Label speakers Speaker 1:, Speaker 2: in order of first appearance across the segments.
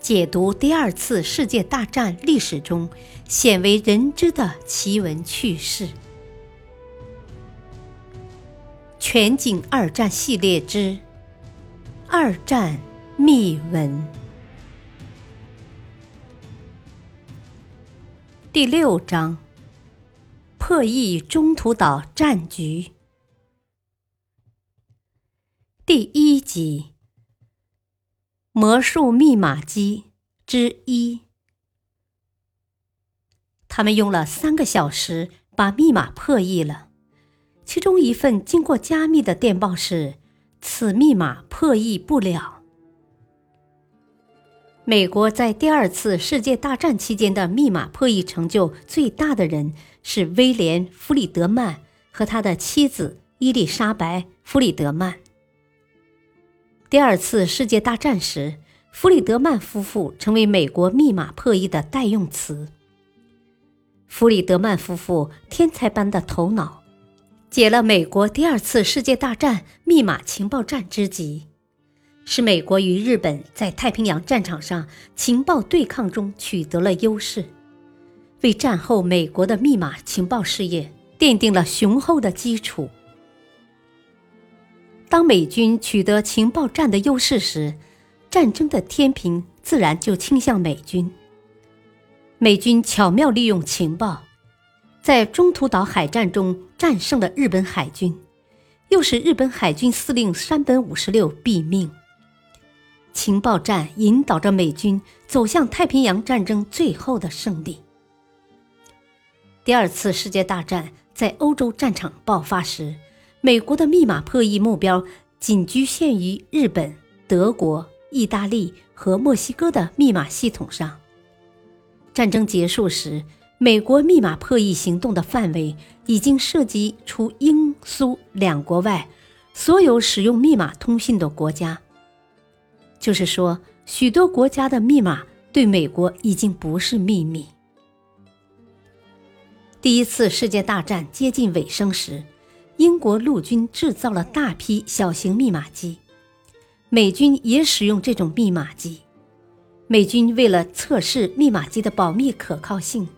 Speaker 1: 解读第二次世界大战历史中鲜为人知的奇闻趣事。全景二战系列之《二战秘闻》第六章：破译中途岛战局。第一集。魔术密码机之一，他们用了三个小时把密码破译了。其中一份经过加密的电报是：“此密码破译不了。”美国在第二次世界大战期间的密码破译成就最大的人是威廉·弗里德曼和他的妻子伊丽莎白·弗里德曼。第二次世界大战时，弗里德曼夫妇成为美国密码破译的代用词。弗里德曼夫妇天才般的头脑，解了美国第二次世界大战密码情报战之急，使美国与日本在太平洋战场上情报对抗中取得了优势，为战后美国的密码情报事业奠定了雄厚的基础。当美军取得情报战的优势时，战争的天平自然就倾向美军。美军巧妙利用情报，在中途岛海战中战胜了日本海军，又使日本海军司令山本五十六毙命。情报战引导着美军走向太平洋战争最后的胜利。第二次世界大战在欧洲战场爆发时。美国的密码破译目标仅局限于日本、德国、意大利和墨西哥的密码系统上。战争结束时，美国密码破译行动的范围已经涉及除英苏两国外所有使用密码通信的国家。就是说，许多国家的密码对美国已经不是秘密。第一次世界大战接近尾声时。英国陆军制造了大批小型密码机，美军也使用这种密码机。美军为了测试密码机的保密可靠性，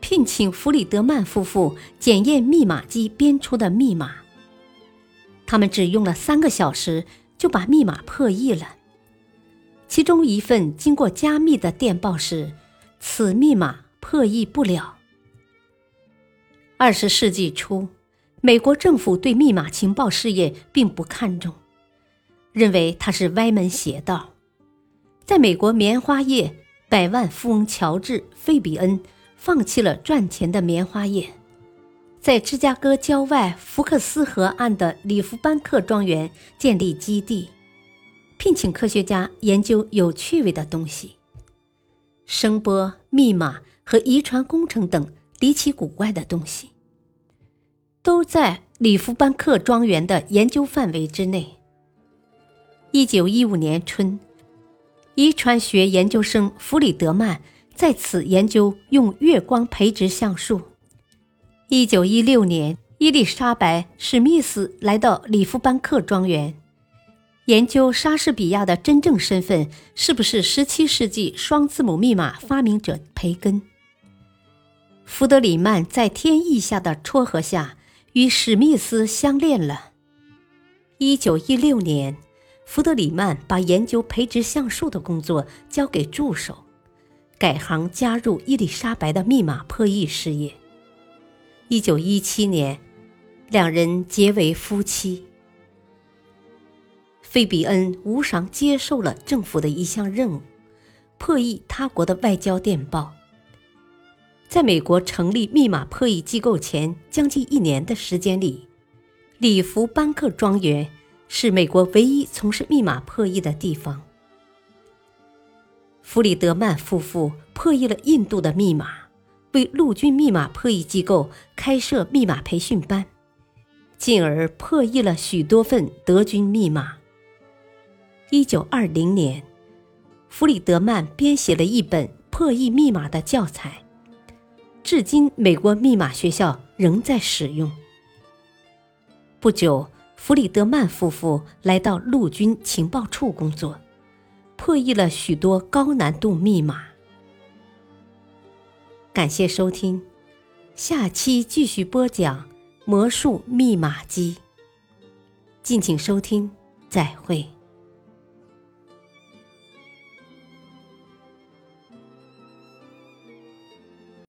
Speaker 1: 聘请弗里德曼夫妇检验密码机编出的密码。他们只用了三个小时就把密码破译了。其中一份经过加密的电报是：“此密码破译不了。”二十世纪初。美国政府对密码情报事业并不看重，认为它是歪门邪道。在美国棉花业百万富翁乔治·费比恩放弃了赚钱的棉花业，在芝加哥郊外福克斯河岸的里夫班克庄园建立基地，聘请科学家研究有趣味的东西——声波、密码和遗传工程等离奇古怪的东西。都在里夫班克庄园的研究范围之内。一九一五年春，遗传学研究生弗里德曼在此研究用月光培植橡树。一九一六年，伊丽莎白·史密斯来到里夫班克庄园，研究莎士比亚的真正身份是不是十七世纪双字母密码发明者培根。弗德里曼在天意下的撮合下。与史密斯相恋了。一九一六年，福德里曼把研究培植橡树的工作交给助手，改行加入伊丽莎白的密码破译事业。一九一七年，两人结为夫妻。费比恩无偿接受了政府的一项任务，破译他国的外交电报。在美国成立密码破译机构前将近一年的时间里，里弗班克庄园是美国唯一从事密码破译的地方。弗里德曼夫妇破译了印度的密码，为陆军密码破译机构开设密码培训班，进而破译了许多份德军密码。一九二零年，弗里德曼编写了一本破译密码的教材。至今，美国密码学校仍在使用。不久，弗里德曼夫妇来到陆军情报处工作，破译了许多高难度密码。感谢收听，下期继续播讲魔术密码机。敬请收听，再会。